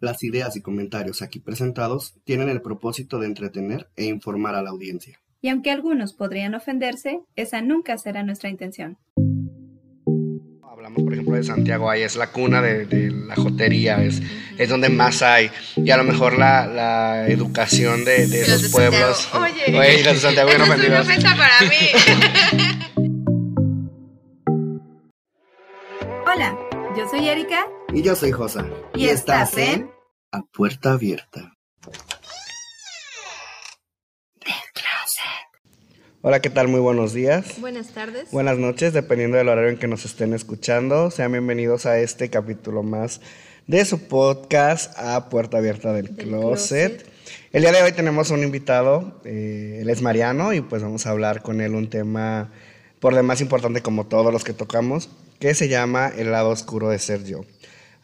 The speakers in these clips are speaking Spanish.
Las ideas y comentarios aquí presentados tienen el propósito de entretener e informar a la audiencia. Y aunque algunos podrían ofenderse, esa nunca será nuestra intención. Hablamos, por ejemplo, de Santiago, ahí es la cuna de, la jotería, es, es donde más hay. Y a lo mejor la, la educación de, de esos pueblos. Oye, Oye de Santiago, es una ofensa para mí. soy Erika. Y yo soy Josa. Y, estás en A Puerta Abierta. Hola, ¿qué tal? Muy buenos días. Buenas tardes. Buenas noches, dependiendo del horario en que nos estén escuchando. Sean bienvenidos a este capítulo más de su podcast A Puerta Abierta del, closet. El día de hoy tenemos un invitado, eh, él es Mariano y pues vamos a hablar con él un tema por demás importante como todos los que tocamos, que se llama El lado oscuro de ser yo.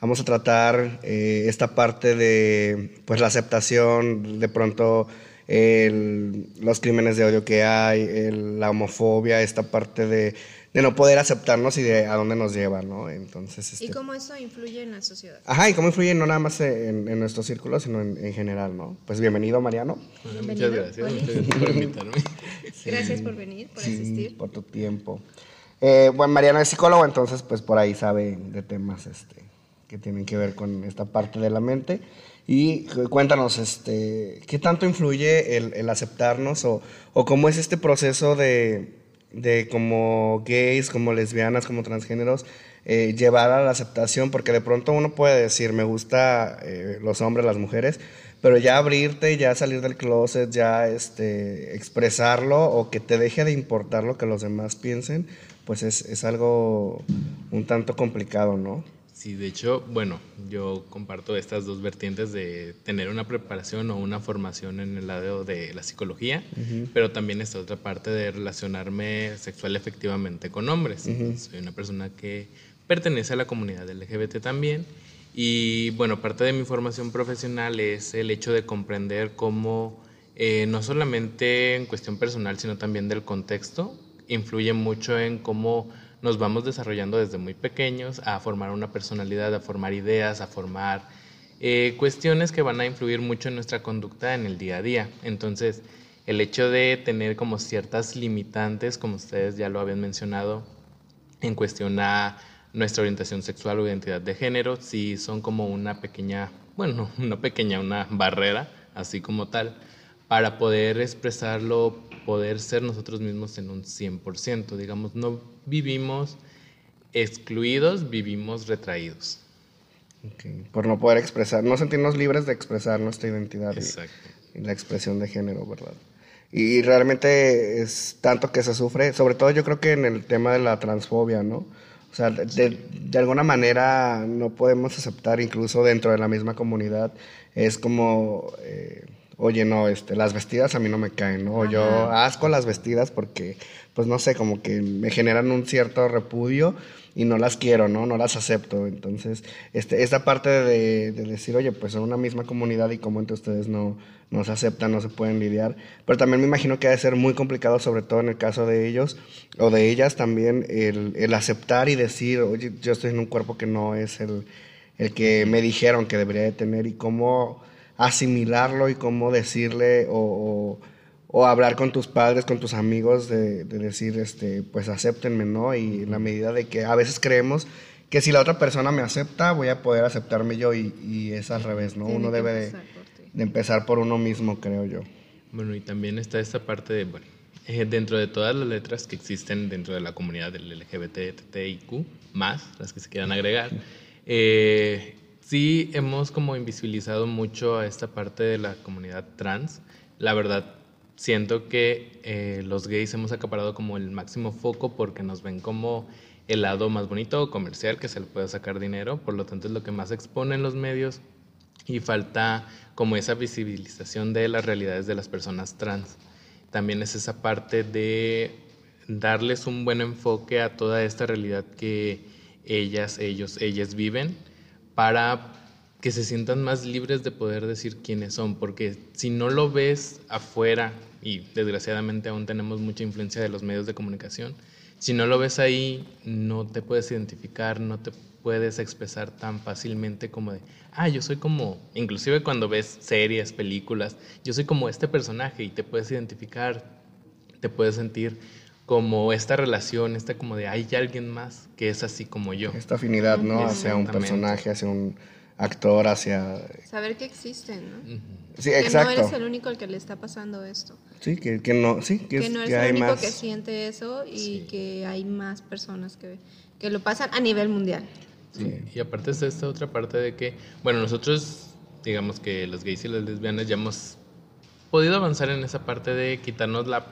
Vamos a tratar eh, esta parte de pues la aceptación, de pronto los crímenes de odio que hay, la homofobia, esta parte de, no poder aceptarnos y de a dónde nos lleva, ¿no? Entonces, ¿Y este cómo eso influye en la sociedad? Ajá, y cómo influye no nada más en, en nuestro círculo, sino en, general, ¿no? Pues bienvenido, Mariano. muchas gracias, por invitarme. Gracias por venir, por asistir. por tu tiempo. Eh, bueno, Mariano es psicólogo, entonces pues por ahí sabe de temas este, que tienen que ver con esta parte de la mente. Y cuéntanos, este, ¿qué tanto influye el, aceptarnos o, cómo es este proceso de, como gays, como lesbianas, como transgéneros, eh, llevar a la aceptación? Porque de pronto uno puede decir, me gusta eh, los hombres, las mujeres, pero ya abrirte, ya salir del closet, ya este, expresarlo o que te deje de importar lo que los demás piensen, pues es, es algo un tanto complicado, ¿no? Sí, de hecho, bueno, yo comparto estas dos vertientes de tener una preparación o una formación en el lado de la psicología, pero también esta otra parte de relacionarme sexual efectivamente con hombres. Soy una persona que pertenece a la comunidad LGBT también y bueno, parte de mi formación profesional es el hecho de comprender cómo eh, no solamente en cuestión personal, sino también del contexto, influye mucho en cómo nos vamos desarrollando desde muy pequeños a formar una personalidad, a formar ideas, a formar eh, cuestiones que van a influir mucho en nuestra conducta en el día a día. Entonces, el hecho de tener como ciertas limitantes, como ustedes ya lo habían mencionado, en cuestión a nuestra orientación sexual o identidad de género, sí son como una pequeña, bueno, una pequeña, una barrera, así como tal, para poder expresarlo, poder ser nosotros mismos en un 100%. Digamos, no vivimos excluidos, vivimos retraídos. Por no poder expresar, no sentirnos libres de expresar nuestra identidad y, la expresión de género, ¿verdad? Y realmente es tanto que se sufre, sobre todo yo creo que en el tema de la transfobia, ¿no? O sea, de, de, alguna manera no podemos aceptar, incluso dentro de la misma comunidad, es como... Eh, oye, no, este, las vestidas a mí no me caen, ¿no? Yo asco las vestidas porque, pues no sé, como que me generan un cierto repudio y no las quiero, ¿no? No las acepto. Entonces, este, esta parte de, decir, oye, pues son una misma comunidad y como entre ustedes no, no se aceptan, no se pueden lidiar. Pero también me imagino que ha de ser muy complicado, sobre todo en el caso de ellos o de ellas también, el, el aceptar y decir, oye, yo estoy en un cuerpo que no es el, el que me dijeron que debería de tener y cómo asimilarlo y cómo decirle o, hablar con tus padres, con tus amigos, de, decir, este, pues acéptenme, ¿no? Y en la medida de que a veces creemos que si la otra persona me acepta, voy a poder aceptarme yo y, es al revés, ¿no? uno debe de, empezar por uno mismo, creo yo. Bueno, y también está esta parte de, bueno, eh, dentro de todas las letras que existen dentro de la comunidad del LGBTTIQ, más las que se quieran agregar, eh, sí hemos como invisibilizado mucho a esta parte de la comunidad trans. La verdad, siento que eh, los gays hemos acaparado como el máximo foco porque nos ven como el lado más bonito o comercial que se le puede sacar dinero, por lo tanto es lo que más expone en los medios y falta como esa visibilización de las realidades de las personas trans. También es esa parte de darles un buen enfoque a toda esta realidad que ellas, ellos, ellas viven para que se sientan más libres de poder decir quiénes son, porque si no lo ves afuera, y desgraciadamente aún tenemos mucha influencia de los medios de comunicación, si no lo ves ahí, no te puedes identificar, no te puedes expresar tan fácilmente como de, ah, yo soy como, inclusive cuando ves series, películas, yo soy como este personaje y te puedes identificar, te puedes sentir como esta relación, esta como de hay alguien más que es así como yo. Esta afinidad, ¿no? Hacia un personaje, hacia un actor, hacia... Saber que existen, ¿no? Sí, que exacto. no eres el único al que le está pasando esto. Sí, que, que no, sí, que, Que es- no eres que hay el único más... que siente eso y Sí. que hay más personas que, que lo pasan a nivel mundial. Sí, Y aparte está esta otra parte de que, bueno, nosotros, digamos que los gays y las lesbianas ya hemos podido avanzar en esa parte de quitarnos la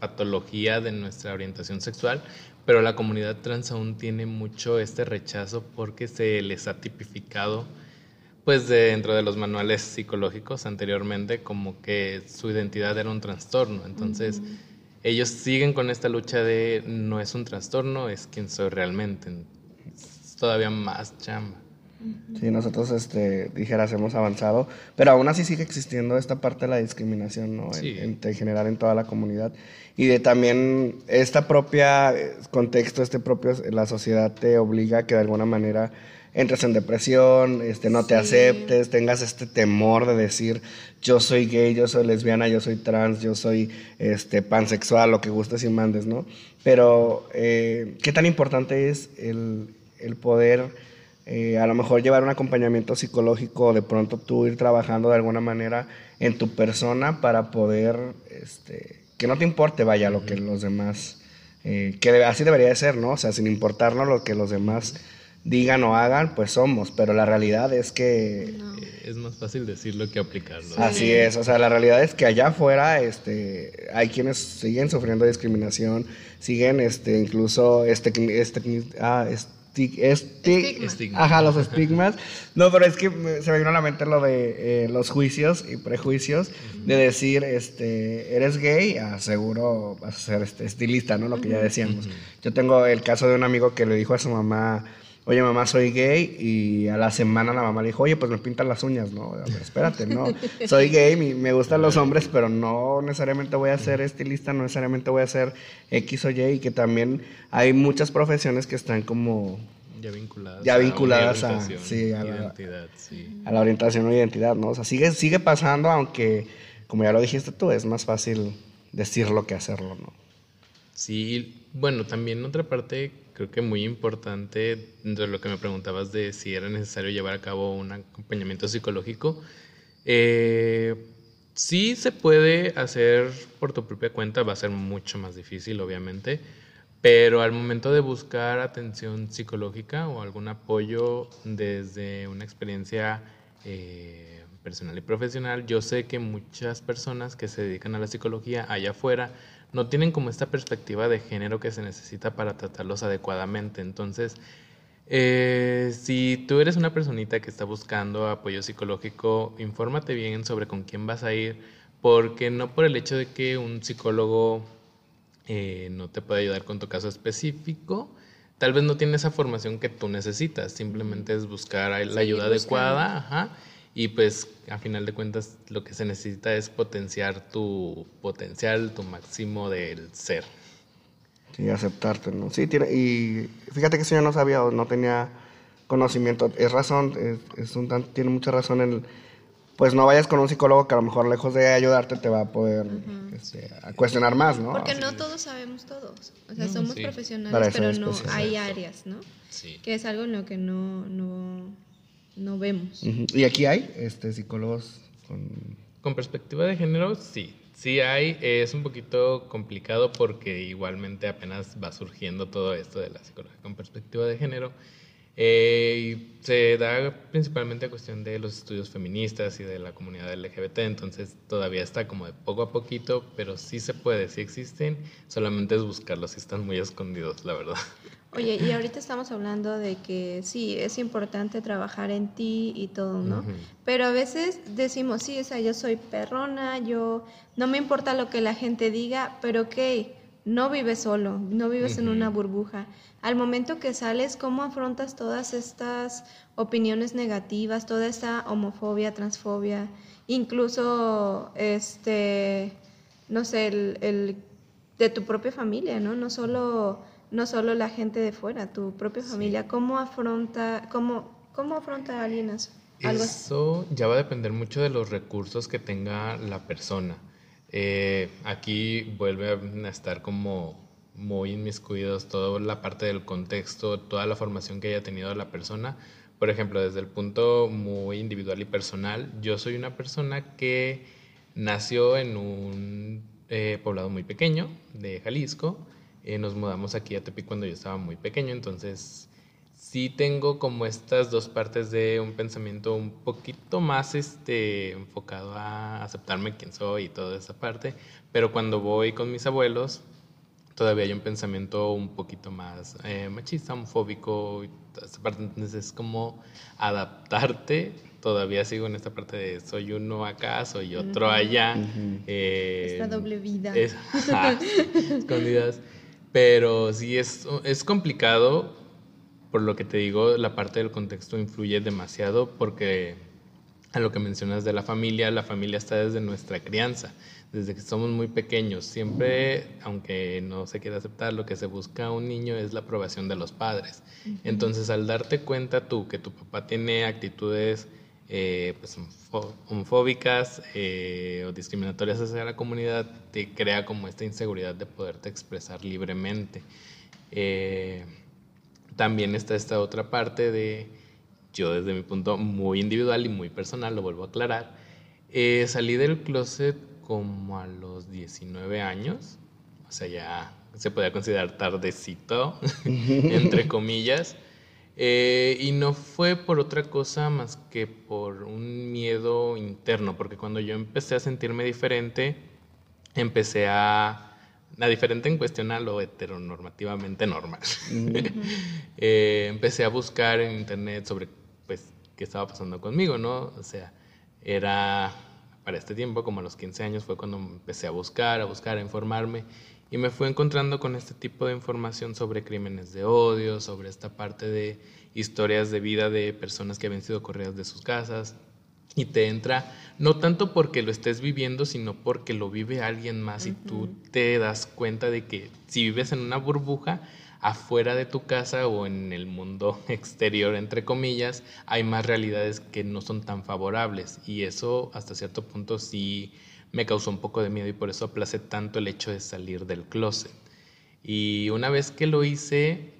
patología de nuestra orientación sexual, pero la comunidad trans aún tiene mucho este rechazo porque se les ha tipificado, pues de- dentro de los manuales psicológicos anteriormente, como que su identidad era un trastorno. Entonces, ellos siguen con esta lucha de no es un trastorno, es quien soy realmente. Es todavía más chamba. Sí, nosotros, este, dijeras, hemos avanzado, pero aún así sigue existiendo esta parte de la discriminación, ¿no? En- Sí. En, en general en toda la comunidad. Y de también esta propia eh, contexto, este propio, la sociedad te obliga a que de alguna manera entres en depresión, este, no te aceptes, tengas este temor de decir, yo soy gay, yo soy lesbiana, yo soy trans, yo soy este, pansexual, lo que gustes y mandes, ¿no? Pero, eh, ¿qué tan importante es el, el poder eh, a lo mejor llevar un acompañamiento psicológico, de pronto tú ir trabajando de alguna manera en tu persona para poder, este, que no te importe, vaya, lo que los demás, eh, que así debería de ser, ¿no? O sea, sin importarnos lo que los demás digan o hagan, pues somos, pero la realidad es que... No. Es más fácil decirlo que aplicarlo. Así es, o sea, la realidad es que allá afuera este, hay quienes siguen sufriendo discriminación, siguen este, incluso este, este, ah, esti- esti- Estigma. Estigma. Ajá, los estigmas. No, pero es que se me vino a la mente lo de eh, los juicios y prejuicios, de decir, este, eres gay, ah, seguro vas a ser este, estilista, ¿no? Lo que ya decíamos. Yo tengo el caso de un amigo que le dijo a su mamá, oye mamá, soy gay, y a la semana la mamá le dijo, oye, pues me pintan las uñas, ¿no? A ver, espérate, no, soy gay, me gustan los hombres, pero no necesariamente voy a ser estilista, no necesariamente voy a ser X o Y, y que también hay muchas profesiones que están como Ya vinculadas. Ya a vinculadas a- orientación, sí, a la- identidad, sí. a la orientación o identidad, ¿no? O sea, sigue, sigue pasando, aunque, como ya lo dijiste tú, es más fácil decirlo que hacerlo, ¿no? Sí, bueno, también otra parte creo que muy importante de lo que me preguntabas de si era necesario llevar a cabo un acompañamiento psicológico. Eh, sí se puede hacer por tu propia cuenta, va a ser mucho más difícil, obviamente, pero al momento de buscar atención psicológica o algún apoyo desde una experiencia eh, personal y profesional, yo sé que muchas personas que se dedican a la psicología allá afuera no tienen como esta perspectiva de género que se necesita para tratarlos adecuadamente. Entonces, eh, si tú eres una personita que está buscando apoyo psicológico, infórmate bien sobre con quién vas a ir, porque no por el hecho de que un psicólogo eh, no te puede ayudar con tu caso específico, tal vez no tiene esa formación que tú necesitas, simplemente es buscar la ayuda buscando. adecuada, ajá, y pues a final de cuentas lo que se necesita es potenciar tu potencial, tu máximo del ser. Sí, aceptarte, ¿no? Sí, tiene, y fíjate que eso yo no sabía o no tenía conocimiento. Es razón, es, es un tiene mucha razón en, pues no vayas con un psicólogo que a lo mejor lejos de ayudarte te va a poder este, a cuestionar más, ¿no? Porque Así. no todos sabemos todos. O sea, No, somos sí. Profesionales, pero es no hay áreas, ¿no? Sí. Que es algo en lo que no, no, no vemos. Y aquí hay este, psicólogos con... Con perspectiva de género, sí. Sí hay, es un poquito complicado porque igualmente apenas va surgiendo todo esto de la psicología con perspectiva de género. Eh, y se da principalmente a cuestión de los estudios feministas y de la comunidad LGBT, entonces todavía está como de poco a poquito, pero sí se puede, sí existen, solamente es buscarlos, y están muy escondidos, la verdad. Oye, y ahorita estamos hablando de que sí, es importante trabajar en ti y todo, ¿no? Pero a veces decimos, sí, o sea, yo soy perrona, yo no me importa lo que la gente diga, pero ok, no vives solo, no vives en una burbuja. Al momento que sales, ¿cómo afrontas todas estas opiniones negativas, toda esta homofobia, transfobia, incluso, este, no sé, el, el de tu propia familia, ¿no? No solo no solo la gente de fuera, tu propia familia. ¿Cómo afronta, cómo, cómo afronta alguien eso? Eso ya va a depender mucho de los recursos que tenga la persona. Eh, aquí vuelve a estar como muy inmiscuidos toda la parte del contexto, toda la formación que haya tenido la persona. Por ejemplo, desde el punto muy individual y personal, yo soy una persona que nació en un eh, poblado muy pequeño de Jalisco. Eh, nos mudamos aquí a Tepic cuando yo estaba muy pequeño, entonces sí tengo como estas dos partes de un pensamiento un poquito más este, enfocado a aceptarme quién soy y toda esa parte, pero cuando voy con mis abuelos todavía hay un pensamiento un poquito más eh, machista, homofóbico, esta parte, entonces es como adaptarte, todavía sigo en esta parte de soy uno acá, soy otro allá. Eh, esta doble vida. escondidas. Pero sí es, es complicado por lo que te digo, la parte del contexto influye demasiado porque a lo que mencionas de la familia, la familia está desde nuestra crianza, desde que somos muy pequeños. Siempre, aunque no se quiera aceptar, lo que se busca a un niño es la aprobación de los padres. Entonces, al darte cuenta tú que tu papá tiene actitudes eh, pues, homofóbicas eh, o discriminatorias hacia la comunidad, te crea como esta inseguridad de poderte expresar libremente. Eh, también está esta otra parte de, yo desde mi punto muy individual y muy personal, lo vuelvo a aclarar, eh, salí del closet como a los 19 años, o sea, ya se podía considerar tardecito, entre comillas, eh, y no fue por otra cosa más que por un miedo interno, porque cuando yo empecé a sentirme diferente, empecé a la diferente en cuestión a lo heteronormativamente normal. Eh, empecé a buscar en internet sobre pues qué estaba pasando conmigo, ¿no? O sea, era para este tiempo, como a los 15 años, fue cuando empecé a buscar, a buscar, a informarme y me fui encontrando con este tipo de información sobre crímenes de odio, sobre esta parte de historias de vida de personas que habían sido corridas de sus casas, y te entra no tanto porque lo estés viviendo, sino porque lo vive alguien más y tú te das cuenta de que si vives en una burbuja, afuera de tu casa o en el mundo exterior, entre comillas, hay más realidades que no son tan favorables. Y eso hasta cierto punto sí me causó un poco de miedo y por eso aplacé tanto el hecho de salir del closet. Y una vez que lo hice,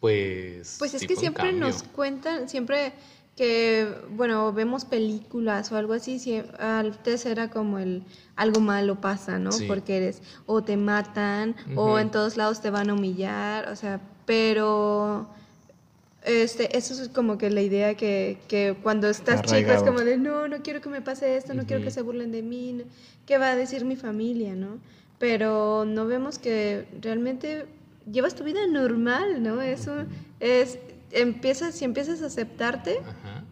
pues... Pues es que siempre nos cuentan, siempre que, bueno, vemos películas o algo así, si, antes era como el algo malo pasa, ¿no? Porque eres, o te matan, o en todos lados te van a humillar, o sea, pero este, eso es como que la idea que, que cuando estás chica es como de, no, no quiero que me pase esto, no quiero que se burlen de mí, ¿qué va a decir mi familia, no? Pero no vemos que realmente llevas tu vida normal, ¿no? Eso es empiezas, si empiezas a aceptarte,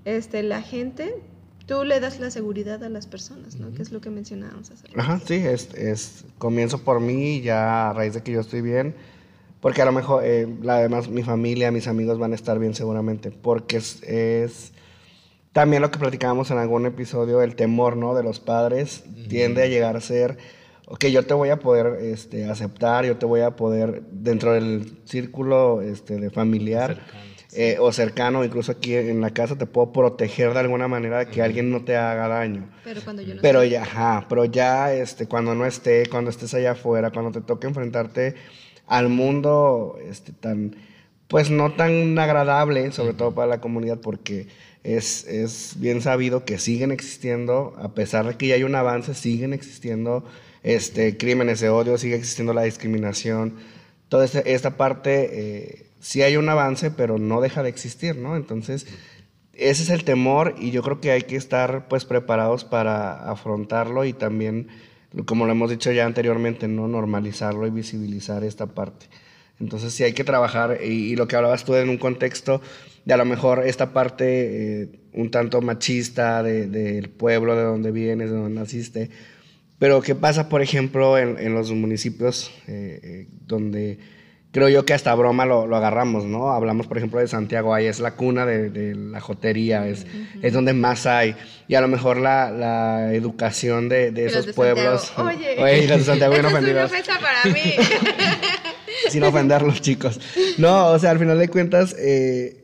este, la gente, tú le das la seguridad a las personas, ¿no? Que es lo que mencionábamos hace Ajá, sí, es, es, comienzo por mí ya a raíz de que yo estoy bien, porque a lo mejor, eh, además, mi familia, mis amigos van a estar bien seguramente, porque es, es también lo que platicábamos en algún episodio, el temor, ¿no? De los padres tiende a llegar a ser ok, yo te voy a poder este, aceptar, yo te voy a poder, dentro del círculo este, de familiar, eh, o cercano, incluso aquí en la casa, te puedo proteger de alguna manera de que alguien no te haga daño. Pero cuando yo no Pero ya, ajá, pero ya este, cuando no esté, cuando estés allá afuera, cuando te toque enfrentarte al mundo este, tan, pues no tan agradable, sobre todo para la comunidad, porque es, es bien sabido que siguen existiendo, a pesar de que ya hay un avance, siguen existiendo este, crímenes de odio, sigue existiendo la discriminación. Toda esta, parte... Eh, sí hay un avance, pero no deja de existir, ¿no? Entonces, ese es el temor y yo creo que hay que estar pues preparados para afrontarlo y también, como lo hemos dicho ya anteriormente, ¿no? Normalizarlo y visibilizar esta parte. Entonces sí hay que trabajar y, lo que hablabas tú en un contexto de a lo mejor esta parte eh, un tanto machista del pueblo de donde vienes, de donde naciste, pero ¿qué pasa por ejemplo en, los municipios eh, eh, donde creo yo que hasta broma lo, agarramos, ¿no? Hablamos, por ejemplo, de Santiago, ahí es la cuna de, la jotería, es, es donde más hay. Y a lo mejor la, la educación de, de esos pueblos. Oye, Oye de Santiago es una para mí. sin ofenderlos, chicos. No, o sea, al final de cuentas, eh,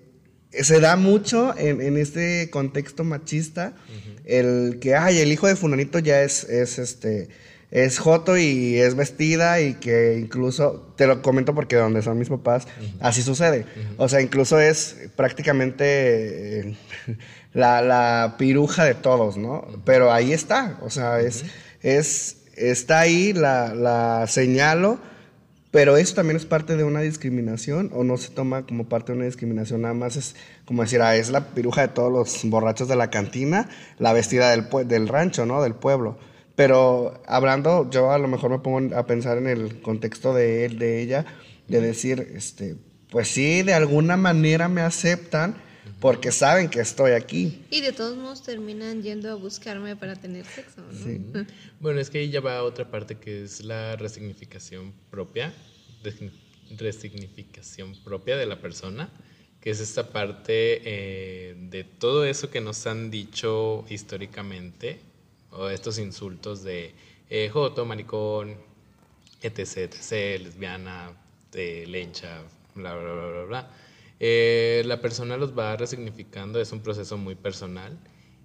se da mucho en, este contexto machista el que, ay, el hijo de Funanito ya es, es este es joto y es vestida y que incluso, te lo comento porque donde son mis papás, así sucede. O sea, incluso es prácticamente eh, la, la, piruja de todos, ¿no? Pero ahí está, o sea, es, es, está ahí, la, la señalo, pero eso también es parte de una discriminación o no se toma como parte de una discriminación, nada más es como decir, ah, es la piruja de todos los borrachos de la cantina, la vestida del, del rancho, ¿no? Del pueblo. Pero hablando, yo a lo mejor me pongo a pensar en el contexto de él, de ella, de decir, este, pues sí, de alguna manera me aceptan porque saben que estoy aquí. Y de todos modos terminan yendo a buscarme para tener sexo, ¿no? Sí. Bueno, es que ahí ya va otra parte que es la resignificación propia, resignificación propia de la persona, que es esta parte eh, de todo eso que nos han dicho históricamente o estos insultos de eh, joto, maricón, etc, etc, lesbiana, de lencha, bla, bla, bla, bla, bla. Eh, la persona los va resignificando, es un proceso muy personal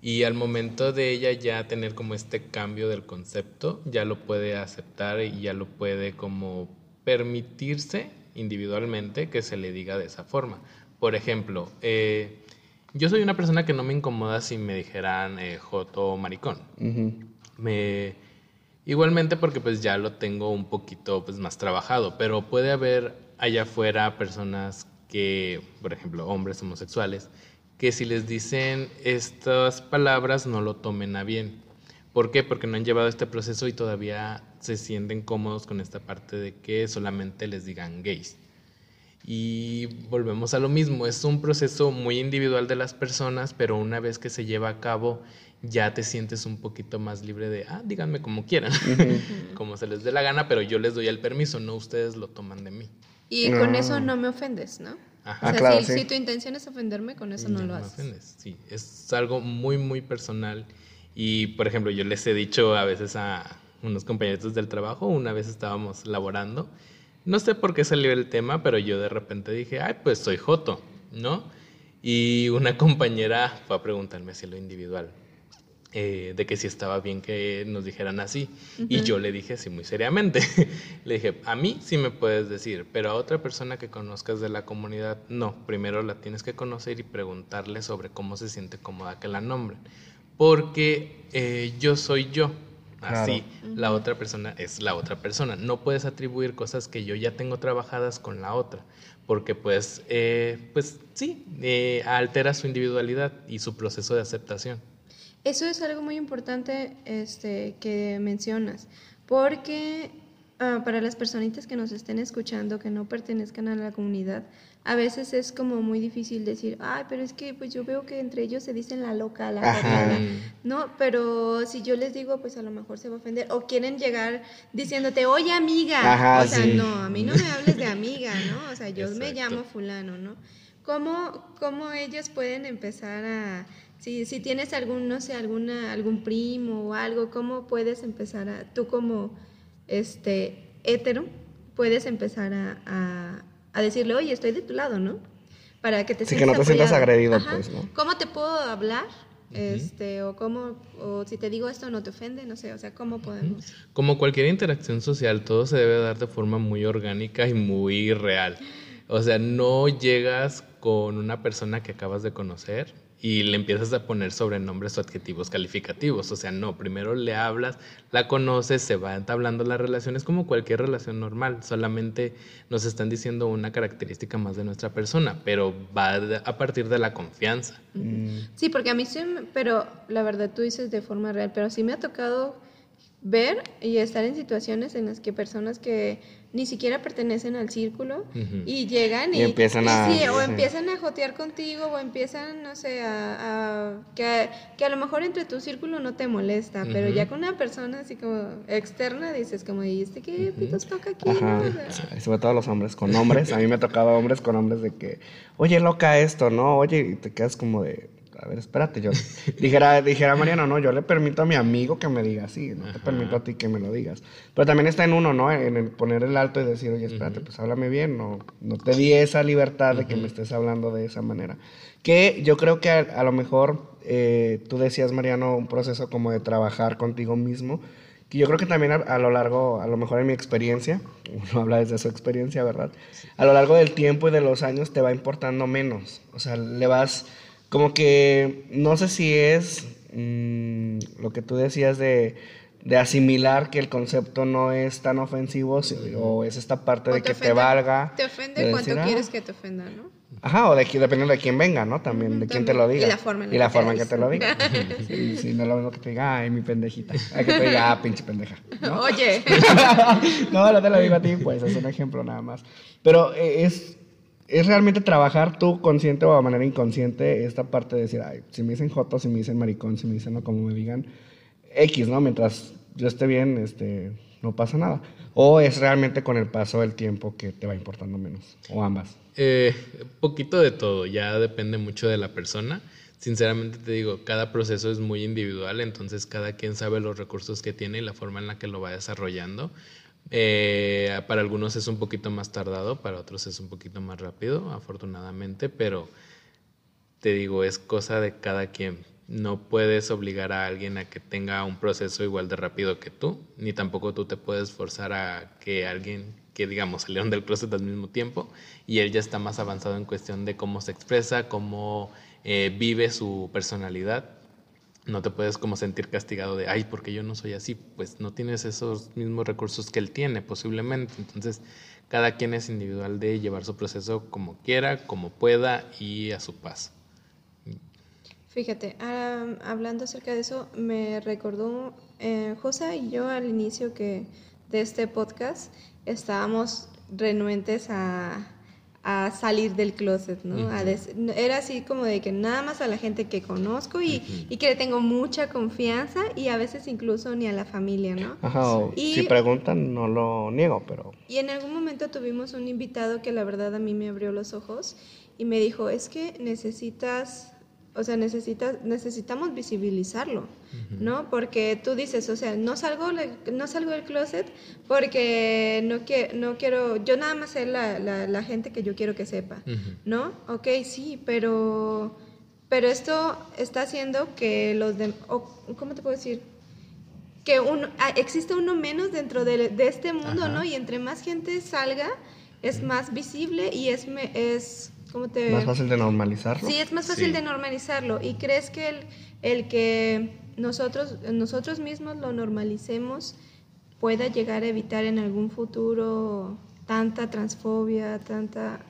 y al momento de ella ya tener como este cambio del concepto, ya lo puede aceptar y ya lo puede como permitirse individualmente que se le diga de esa forma. Por ejemplo, eh, yo soy una persona que no me incomoda si me dijeran eh, joto o maricón. Me igualmente porque pues ya lo tengo un poquito pues más trabajado, pero puede haber allá afuera personas que, por ejemplo, hombres homosexuales, que si les dicen estas palabras no lo tomen a bien. ¿Por qué? Porque no han llevado este proceso y todavía se sienten cómodos con esta parte de que solamente les digan gays. Y volvemos a lo mismo, es un proceso muy individual de las personas, pero una vez que se lleva a cabo ya te sientes un poquito más libre de, ah, díganme como quieran, como se les dé la gana, pero yo les doy el permiso, no ustedes lo toman de mí. Y con eso no me ofendes, ¿no? Ajá. O sea, ah, si, tu intención es ofenderme, con eso no, lo haces. Ofendes. Sí, es algo muy, muy personal. Y, por ejemplo, yo les he dicho a veces a unos compañeros del trabajo, una vez estábamos laborando, no sé por qué salió el tema, pero yo de repente dije, ay, pues soy Joto, ¿no? Y una compañera fue a preguntarme si lo individual, eh, de que si estaba bien que nos dijeran así. Y yo le dije así muy seriamente. le dije, a mí sí me puedes decir, pero a otra persona que conozcas de la comunidad, no. Primero la tienes que conocer y preguntarle sobre cómo se siente cómoda que la nombren. Porque eh, yo soy yo. Así, la otra persona es la otra persona. No puedes atribuir cosas que yo ya tengo trabajadas con la otra, porque pues, eh, pues sí, eh, altera su individualidad y su proceso de aceptación. Eso es algo muy importante este, que mencionas, porque ah, para las personitas que nos estén escuchando, que no pertenezcan a la comunidad, a veces es como muy difícil decir, ay, pero es que pues yo veo que entre ellos se dicen la loca, la loca, ¿no? Pero si yo les digo, pues a lo mejor se va a ofender. O quieren llegar diciéndote, oye amiga. o sea, no, a mí no me hables de amiga, ¿no? O sea, yo me llamo fulano, ¿no? ¿Cómo, ¿Cómo ellos pueden empezar a... Si, si tienes algún, no sé, alguna, algún primo o algo, ¿cómo puedes empezar a... Tú como, este, hétero, puedes empezar a a decirle, oye, estoy de tu lado, ¿no? Para que te sí, que no te sientas agredido, pues, ¿no? ¿Cómo te puedo hablar? Este, o cómo, o si te digo esto no te ofende, no sé, o sea, ¿cómo podemos? Como cualquier interacción social, todo se debe dar de forma muy orgánica y muy real. O sea, no llegas con una persona que acabas de conocer y le empiezas a poner sobrenombres o adjetivos calificativos. O sea, no, primero le hablas, la conoces, se va entablando la relación, es como cualquier relación normal, solamente nos están diciendo una característica más de nuestra persona, pero va a partir de la confianza. Mm. Sí, porque a mí sí, pero la verdad tú dices de forma real, pero sí me ha tocado ver y estar en situaciones en las que personas que ni siquiera pertenecen al círculo y llegan y, empiezan a o empiezan a jotear contigo o empiezan no sé a, que, que, a lo mejor entre tu círculo no te molesta pero ya con una persona así como externa dices como y este qué pitos toca aquí sobre todo los hombres con hombres a mí me tocaba hombres con hombres de que oye loca esto no oye y te quedas como de a ver, espérate, yo dijera, dijera Mariano, no, yo le permito a mi amigo que me diga así, no te permito a ti que me lo digas. Pero también está en uno, ¿no? En el poner el alto y decir, oye, espérate, pues háblame bien, no, no te di esa libertad de que me estés hablando de esa manera. Que yo creo que a, lo mejor eh, tú decías, Mariano, un proceso como de trabajar contigo mismo y yo creo que también a, lo largo, a lo mejor en mi experiencia, uno habla desde su experiencia, ¿verdad? A lo largo del tiempo y de los años te va importando menos. O sea, le vas como que, no sé si es mm, lo que tú decías de, de, asimilar que el concepto no es tan ofensivo o es esta parte de que te valga. Te ofende cuando ah, quieres que te ofenda, ¿no? Ajá, o de dependiendo de quién venga, ¿no? También, de quién te lo diga. Y la forma en, y la forma en que te lo diga. sí, sí, no es lo mismo que te diga, ay, mi pendejita. Hay que te diga, ah, pinche pendeja. Oye. no, no te lo digo a ti, pues, es un ejemplo nada más. Pero eh, es, es realmente trabajar tú consciente o de manera inconsciente esta parte de decir, ay, si me dicen joto, si me dicen maricón, si me dicen no, como me digan, X, ¿no? Mientras yo esté bien, este, no pasa nada. O es realmente con el paso del tiempo que te va importando menos, o ambas. Eh, poquito de todo, ya depende mucho de la persona. Sinceramente te digo, cada proceso es muy individual, entonces cada quien sabe los recursos que tiene y la forma en la que lo va desarrollando. Eh, para algunos es un poquito más tardado, para otros es un poquito más rápido, afortunadamente, pero te digo, es cosa de cada quien. No puedes obligar a alguien a que tenga un proceso igual de rápido que tú, ni tampoco tú te puedes forzar a que alguien que digamos salieron del closet al mismo tiempo y él ya está más avanzado en cuestión de cómo se expresa, cómo eh, vive su personalidad. No te puedes como sentir castigado de, ay, porque yo no soy así. Pues no tienes esos mismos recursos que él tiene, posiblemente. Entonces, cada quien es individual de llevar su proceso como quiera, como pueda y a su paso. Fíjate, hablando acerca de eso, me recordó eh, José y yo al inicio que de este podcast estábamos renuentes a, a salir del closet, ¿no? era así como de que nada más a la gente que conozco y, y, que le tengo mucha confianza y a veces incluso ni a la familia, ¿no? Ajá, y, si preguntan no lo niego, pero... Y en algún momento tuvimos un invitado que la verdad a mí me abrió los ojos y me dijo, es que necesitas o sea, necesita, necesitamos visibilizarlo, ¿no? Porque tú dices, o sea, no salgo, no salgo del closet porque no, que, no quiero, yo nada más sé la, la, gente que yo quiero que sepa, ¿no? Ok, sí, pero, pero esto está haciendo que los de, ¿cómo te puedo decir? Que uno, ah, existe uno menos dentro de, de este mundo, ¿no? Y entre más gente salga, es más visible y es, es más fácil de normalizarlo. Sí, es más fácil de normalizarlo. ¿Y crees que el, el que nosotros, nosotros mismos lo normalicemos pueda llegar a evitar en algún futuro tanta transfobia, tanta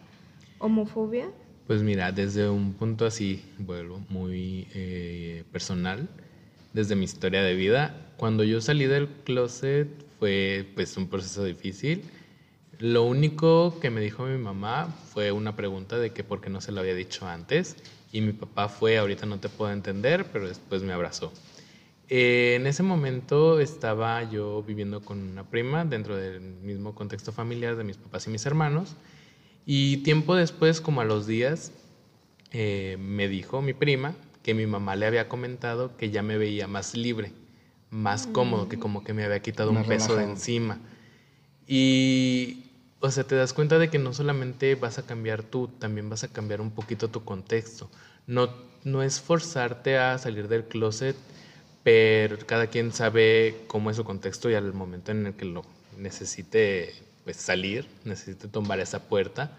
homofobia? Pues mira, desde un punto así, vuelvo, muy eh, personal, desde mi historia de vida, cuando yo salí del closet fue pues un proceso difícil lo único que me dijo mi mamá fue una pregunta de que por qué no se lo había dicho antes. Y mi papá fue, ahorita no te puedo entender, pero después me abrazó. Eh, en ese momento estaba yo viviendo con una prima dentro del mismo contexto familiar de mis papás y mis hermanos. Y tiempo después, como a los días, eh, me dijo mi prima que mi mamá le había comentado que ya me veía más libre, más cómodo, que como que me había quitado un peso de encima. Y, o sea, te das cuenta de que no solamente vas a cambiar tú, también vas a cambiar un poquito tu contexto. No, no es forzarte a salir del closet, pero cada quien sabe cómo es su contexto y al momento en el que lo necesite pues, salir, necesite tomar esa puerta.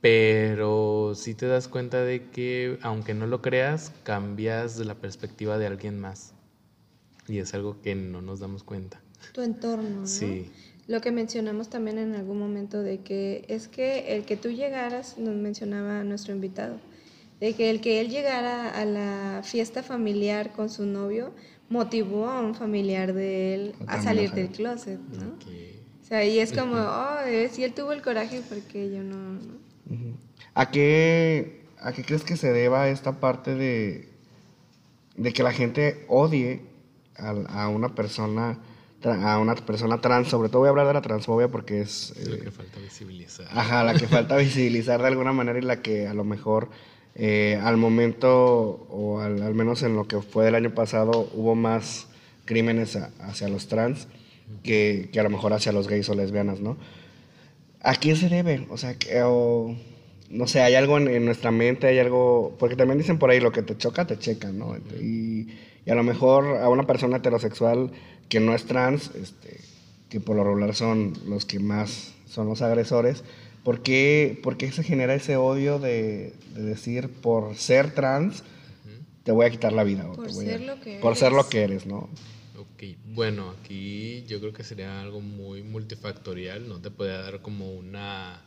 Pero sí te das cuenta de que, aunque no lo creas, cambias la perspectiva de alguien más. Y es algo que no nos damos cuenta. Tu entorno, ¿no? Sí lo que mencionamos también en algún momento de que es que el que tú llegaras, nos mencionaba nuestro invitado, de que el que él llegara a la fiesta familiar con su novio motivó a un familiar de él a salir del closet, ¿no? O sea, y es como, oh, si él tuvo el coraje, porque yo no? ¿A, qué, ¿A qué crees que se deba esta parte de, de que la gente odie a, a una persona? A una persona trans, sobre todo voy a hablar de la transfobia porque es... la eh, que falta visibilizar. Ajá, la que falta visibilizar de alguna manera y la que a lo mejor eh, al momento, o al, menos en lo que fue del año pasado, hubo más crímenes hacia los trans que, que, a lo mejor hacia los gays o lesbianas, ¿no? ¿A quién se debe? O sea, que, no sé, hay algo en, nuestra mente, hay algo, porque también dicen por ahí, lo que te choca, te checa, ¿no? Y, y, a lo mejor a una persona heterosexual que no es trans, este, que por lo regular son los que más son los agresores, ¿por qué, por qué se genera ese odio de, de, decir por ser trans te voy a quitar la vida? por ser lo que Por ser lo que eres, ¿no? Ok, bueno, aquí yo creo que sería algo muy multifactorial, no te puede dar como una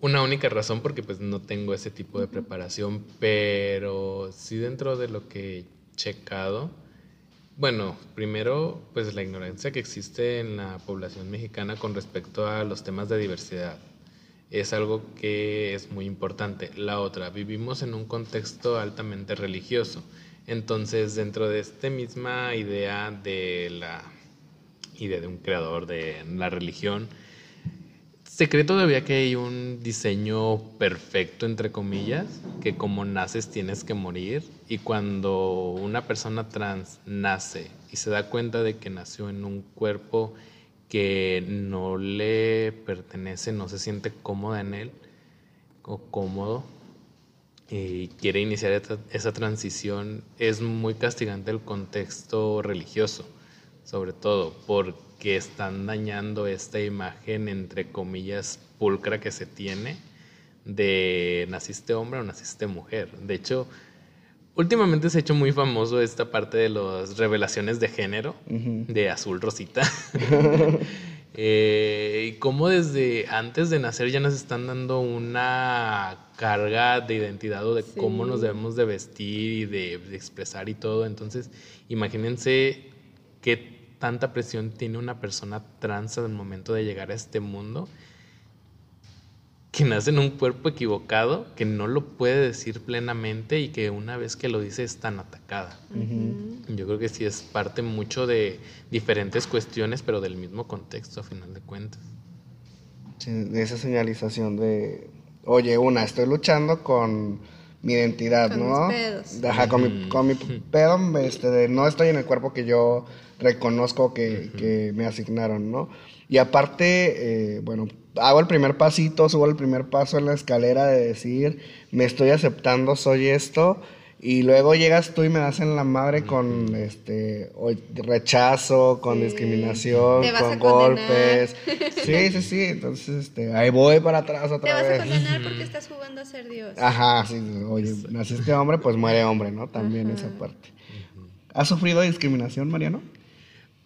una única razón porque pues no tengo ese tipo de preparación, pero sí dentro de lo que he checado, bueno, primero pues la ignorancia que existe en la población mexicana con respecto a los temas de diversidad es algo que es muy importante. La otra, vivimos en un contexto altamente religioso, entonces dentro de esta misma idea de la idea de un creador de la religión, secreto todavía que hay un diseño perfecto, entre comillas, que como naces tienes que morir. Y cuando una persona trans nace y se da cuenta de que nació en un cuerpo que no le pertenece, no se siente cómoda en él o cómodo y quiere iniciar esa transición, es muy castigante el contexto religioso, sobre todo, porque que están dañando esta imagen, entre comillas, pulcra que se tiene de naciste hombre o naciste mujer. De hecho, últimamente se ha hecho muy famoso esta parte de las revelaciones de género, de azul rosita. eh, y cómo desde antes de nacer ya nos están dando una carga de identidad o de cómo nos debemos de vestir y de, de expresar y todo. Entonces, imagínense qué tanta presión tiene una persona trans al momento de llegar a este mundo que nace en un cuerpo equivocado, que no lo puede decir plenamente y que una vez que lo dice es tan atacada. Yo creo que sí es parte mucho de diferentes cuestiones, pero del mismo contexto a final de cuentas. de esa señalización de, oye, una, estoy luchando con mi identidad, ¿no? con, mi, con mi pedo, este, de no estoy en el cuerpo que yo reconozco que, me asignaron, ¿no? Y aparte, eh, bueno, hago el primer pasito, subo el primer paso en la escalera de decir, me estoy aceptando, soy esto, y luego llegas tú y me das en la madre con este rechazo, con discriminación, con golpes. Sí, sí, sí. Entonces, este, ahí voy para atrás otra vez. Te vas a condenar porque estás jugando a ser Dios. Ajá, sí. Oye, naciste hombre, pues muere hombre, ¿no? También esa parte. ¿Has sufrido discriminación, Mariano?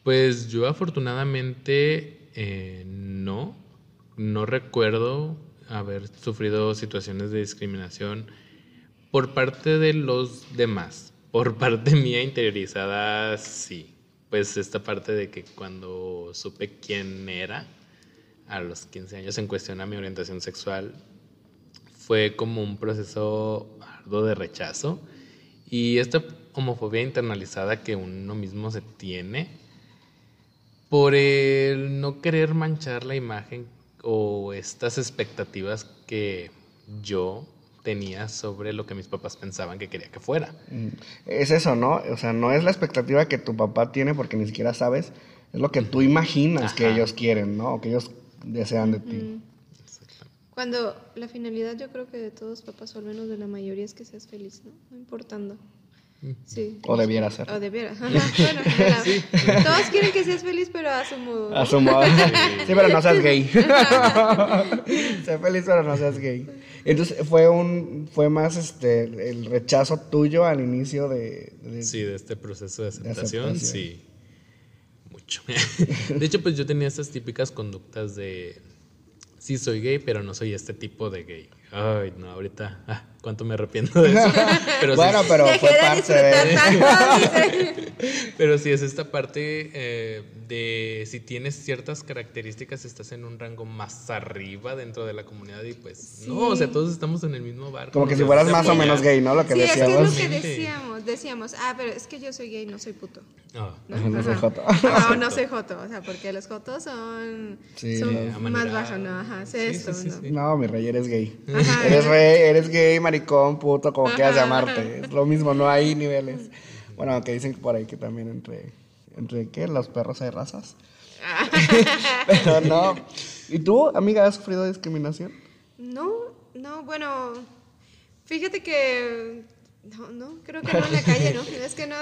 Pues yo afortunadamente eh, no, no recuerdo haber sufrido situaciones de discriminación por parte de los demás. Por parte mía interiorizada, sí. Pues esta parte de que cuando supe quién era, a los 15 años en cuestión a mi orientación sexual, fue como un proceso arduo de rechazo. Y esta homofobia internalizada que uno mismo se tiene, por el no querer manchar la imagen o estas expectativas que yo tenía sobre lo que mis papás pensaban que quería que fuera. Mm, es eso, ¿no? O sea, no es la expectativa que tu papá tiene porque ni siquiera sabes, es lo que tú imaginas que ellos quieren, ¿no? O que ellos desean de ti. Cuando la finalidad yo creo que de todos papás, o al menos de la mayoría, es que seas feliz, ¿no? No importando Sí. O debiera ser. O debiera. bueno, todos quieren que seas feliz, pero a su modo. A su modo. Sí, pero no seas gay. sé feliz, pero no seas gay. Entonces, fue un fue más este el rechazo tuyo al inicio de, Sí, de este proceso de aceptación, sí. Mucho. De hecho, pues yo tenía estas típicas conductas de sí soy gay, pero no soy este tipo de gay. Ay, no, ahorita, ah, cuánto me arrepiento de eso. Pero bueno, pero fue parte de... pero sí es esta parte eh, de si tienes ciertas características, estás en un rango más arriba dentro de la comunidad y pues no, o sea, todos estamos en el mismo barco. Como que si fueras más o menos gay, ¿no? Lo que sí, decíamos. Es, que es lo que decíamos. decíamos, ah, pero es que yo soy gay, no soy puto. Ah. No, no, soy joto. No, no soy joto, o sea, porque los jotos son, son más bajos, no, ajá, sé esto, ¿no? No, mi rey, eres gay. Eres rey, eres gay, maricón, puto, como quieras llamarte. Es lo mismo, no hay niveles. Bueno, aunque dicen por ahí que también entre, entre ¿qué? Los perros hay razas. pero no. ¿Y tú, amiga, has sufrido discriminación? No, no, bueno, fíjate que no, no, creo que no en la calle, ¿no? Es que no,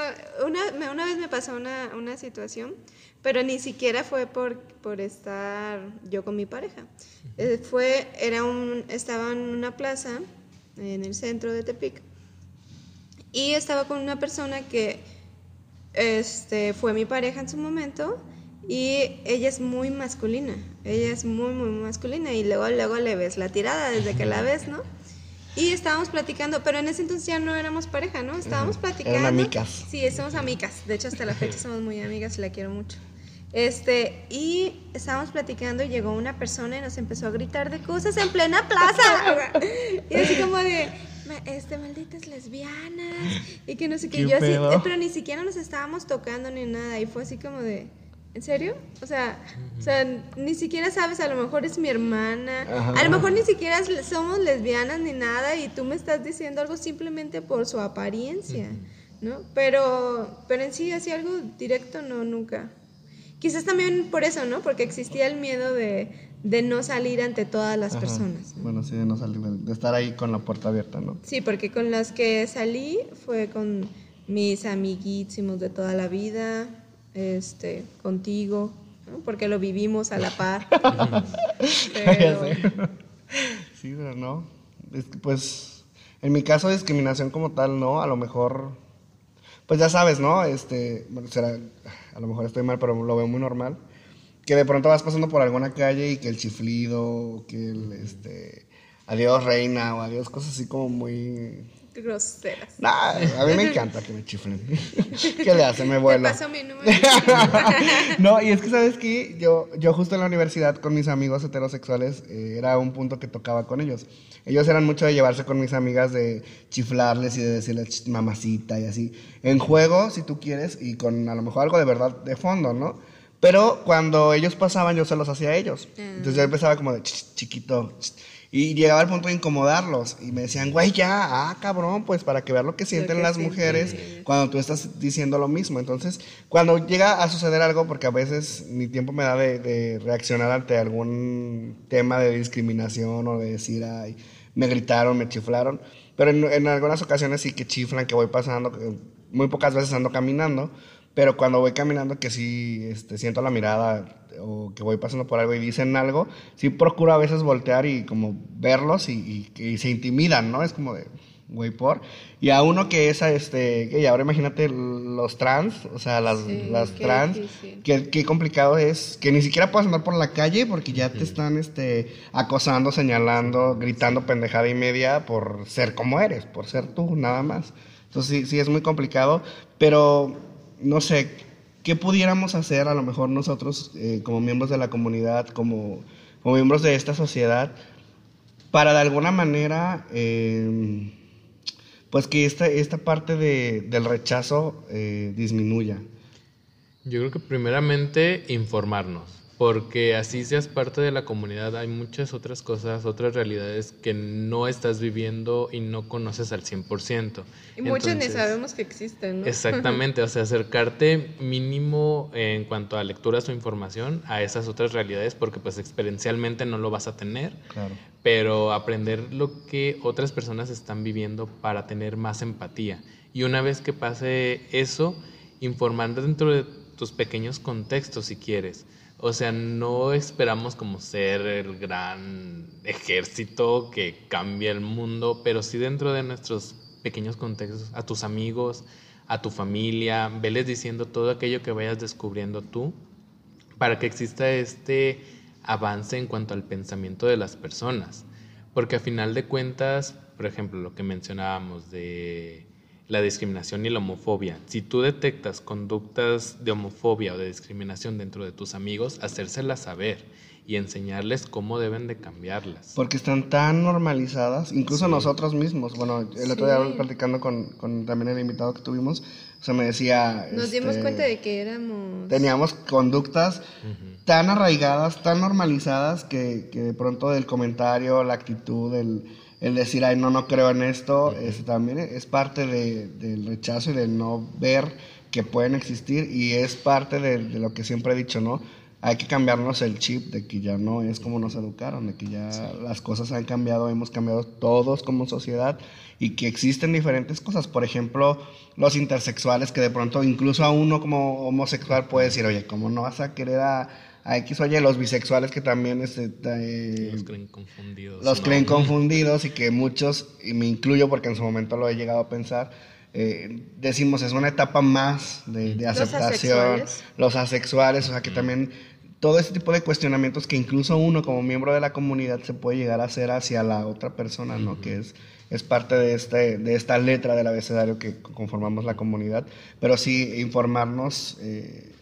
una, una vez me pasó una, una situación, pero ni siquiera fue por, por estar yo con mi pareja. Eh, fue, era un, estaba en una plaza en el centro de Tepic y estaba con una persona que este, fue mi pareja en su momento y ella es muy masculina, ella es muy, muy masculina y luego, luego le ves la tirada desde que la ves, ¿no? Y estábamos platicando, pero en ese entonces ya no éramos pareja, ¿no? Estábamos platicando. Eran amigas. Sí, somos amigas. De hecho, hasta la fecha somos muy amigas y la quiero mucho. Este, y estábamos platicando y llegó una persona y nos empezó a gritar de cosas en plena plaza. y así como de, este, malditas lesbianas. Y que no sé qué. qué yo así, pero ni siquiera nos estábamos tocando ni nada. Y fue así como de, ¿En serio? O sea, o sea, ni siquiera sabes, a lo mejor es mi hermana, a lo mejor ni siquiera somos lesbianas ni nada y tú me estás diciendo algo simplemente por su apariencia, ¿no? Pero, pero en sí, así algo directo, no, nunca. Quizás también por eso, ¿no? Porque existía el miedo de, de no salir ante todas las personas. Bueno, sí, de no salir, de estar ahí con la puerta abierta, ¿no? Sí, porque con las que salí fue con mis amiguísimos de toda la vida, este, contigo, porque lo vivimos a la par. pero... sí, pero no. pues, en mi caso, discriminación como tal, no. A lo mejor, pues ya sabes, ¿no? Este, será, a lo mejor estoy mal, pero lo veo muy normal. Que de pronto vas pasando por alguna calle y que el chiflido, que el, este, adiós reina o adiós, cosas así como muy groseras. a mí me encanta que me chiflen. ¿Qué le hace? Me vuela. Te mi número. no, y es que, ¿sabes qué? Yo, yo justo en la universidad con mis amigos heterosexuales eh, era un punto que tocaba con ellos. Ellos eran mucho de llevarse con mis amigas de chiflarles y de decirles mamacita y así. En juego, si tú quieres, y con a lo mejor algo de verdad de fondo, ¿no? Pero cuando ellos pasaban, yo se los hacía a ellos. Ah. Entonces yo empezaba como de chiquito. Y llegaba al punto de incomodarlos. Y me decían, güey, ya, ah, cabrón, pues para que vean lo que sienten las mujeres cuando tú estás diciendo lo mismo. Entonces, cuando llega a suceder algo, porque a veces mi tiempo me da de, reaccionar ante algún tema de discriminación o de decir, ay, me gritaron, me chiflaron. Pero en, en algunas ocasiones sí que chiflan, que voy pasando, muy pocas veces ando caminando. Pero cuando voy caminando que sí este, siento la mirada o que voy pasando por algo y dicen algo, sí procuro a veces voltear y como verlos y, y, se intimidan, ¿no? Es como de, güey, por. Y a uno que es, este, y ahora imagínate los trans, o sea, las, las trans, qué, complicado es, que ni siquiera puedes andar por la calle porque ya te están, este, acosando, señalando, gritando pendejada y media por ser como eres, por ser tú, nada más. Entonces sí, sí es muy complicado, pero no sé, ¿qué pudiéramos hacer a lo mejor nosotros eh, como miembros de la comunidad, como, miembros de esta sociedad, para de alguna manera, em, pues que esta, esta parte de, del rechazo eh, disminuya? Yo creo que primeramente informarnos porque así seas parte de la comunidad, hay muchas otras cosas, otras realidades que no estás viviendo y no conoces al 100%. Y muchas ni sabemos que existen, ¿no? Exactamente, o sea, acercarte mínimo en cuanto a lecturas o información a esas otras realidades, porque pues experiencialmente no lo vas a tener, claro. pero aprender lo que otras personas están viviendo para tener más empatía. Y una vez que pase eso, informando dentro de tus pequeños contextos si quieres o sea, no esperamos como ser el gran ejército que cambia el mundo, pero sí dentro de nuestros pequeños contextos, a tus amigos, a tu familia, veles diciendo todo aquello que vayas descubriendo tú, para que exista este avance en cuanto al pensamiento de las personas. Porque a final de cuentas, por ejemplo, lo que mencionábamos de la discriminación y la homofobia. Si tú detectas conductas de homofobia o de discriminación dentro de tus amigos, hacérselas saber y enseñarles cómo deben de cambiarlas. Porque están tan normalizadas, incluso nosotros mismos. Bueno, el otro día platicando con, con, también el invitado que tuvimos, o sea, me decía... Nos dimos este, cuenta de que éramos... Teníamos conductas tan arraigadas, tan normalizadas, que, que, de pronto el comentario, la actitud, el, el decir, ay, no, no creo en esto, también es parte de, del rechazo y del no ver que pueden existir y es parte de, lo que siempre he dicho, ¿no? Hay que cambiarnos el chip de que ya no es como nos educaron, de que ya las cosas han cambiado, hemos cambiado todos como sociedad y que existen diferentes cosas. Por ejemplo, los intersexuales que de pronto incluso a uno como homosexual puede decir, oye, ¿cómo no vas a querer a, a X, oye, los bisexuales que también este, eh, los creen confundidos. Los creen confundidos y que muchos, y me incluyo porque en su momento lo he llegado a pensar, eh, decimos, es una etapa más de, aceptación, los asexuales, o sea que también todo ese tipo de cuestionamientos que incluso uno como miembro de la comunidad se puede llegar a hacer hacia la otra persona, ¿no? Que es, es parte de, este, de esta letra del abecedario que conformamos la comunidad, pero sí informarnos. Eh,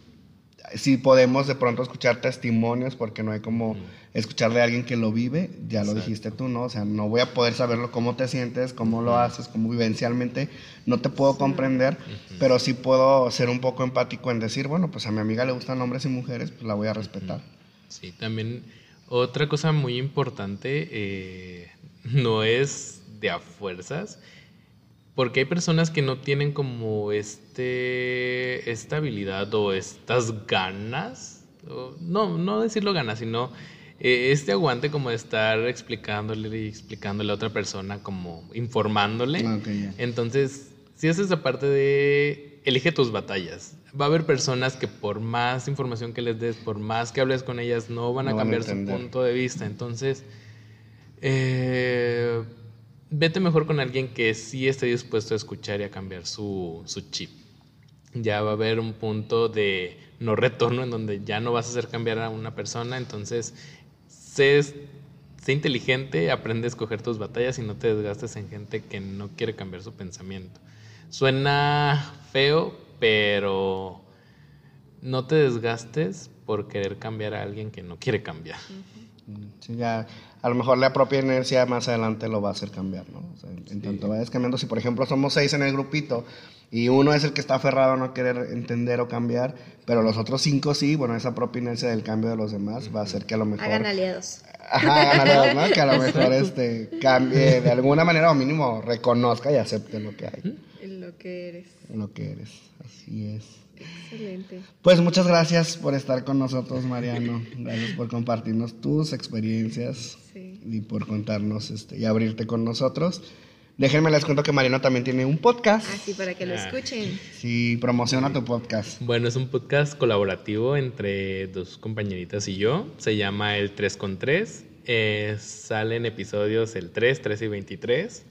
si podemos de pronto escuchar testimonios, porque no hay como escuchar de alguien que lo vive, ya lo dijiste tú, ¿no? O sea, no voy a poder saberlo cómo te sientes, cómo lo haces, cómo vivencialmente, no te puedo comprender, pero sí puedo ser un poco empático en decir, bueno, pues a mi amiga le gustan hombres y mujeres, pues la voy a respetar. Sí, también otra cosa muy importante, eh, no es de a fuerzas, porque hay personas que no tienen como este esta habilidad o estas ganas, no, no decirlo ganas, sino eh, este aguante como de estar explicándole y explicándole a otra persona, como informándole. Ah, Entonces, si es esa parte de elige tus batallas. Va a haber personas que por más información que les des, por más que hables con ellas, no van a cambiar su punto de vista. Entonces, eh, vete mejor con alguien que sí esté dispuesto a escuchar y a cambiar su, chip. Ya va a haber un punto de no retorno en donde ya no vas a hacer cambiar a una persona, entonces sé, sé inteligente, aprende a escoger tus batallas y no te desgastes en gente que no quiere cambiar su pensamiento. Suena feo, pero no te desgastes por querer cambiar a alguien que no quiere cambiar. Sí, ya a lo mejor la propia inercia más adelante lo va a hacer cambiar, ¿no? en tanto vayas cambiando, si por ejemplo somos seis en el grupito y uno es el que está aferrado a no querer entender o cambiar, pero los otros cinco sí, bueno, esa propia inercia del cambio de los demás va a hacer que a lo mejor... Hagan aliados. Ajá, hagan aliados, ¿no? Que a lo mejor este, cambie de alguna manera o mínimo reconozca y acepte lo que hay. En lo que eres. En lo que eres, así es. Excelente. Pues muchas gracias por estar con nosotros, Mariano. Gracias por compartirnos tus experiencias y por contarnos este, y abrirte con nosotros. Déjenme les cuento que Mariano también tiene un podcast. Así ah, para que lo ah. escuchen. Sí, promociona tu podcast. Bueno, es un podcast colaborativo entre dos compañeritas y yo. Se llama El 3 con 3. Eh, salen episodios el 3, 13 y 23.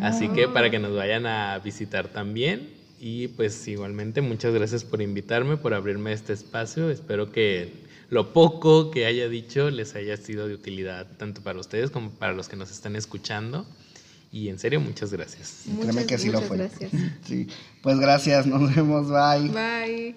Así que para que nos vayan a visitar también. Y pues igualmente muchas gracias por invitarme, por abrirme este espacio. Espero que lo poco que haya dicho les haya sido de utilidad tanto para ustedes como para los que nos están escuchando. Y en serio, muchas gracias. Muchas, que sí lo fue. Gracias. Sí. Pues gracias, nos vemos, bye. Bye.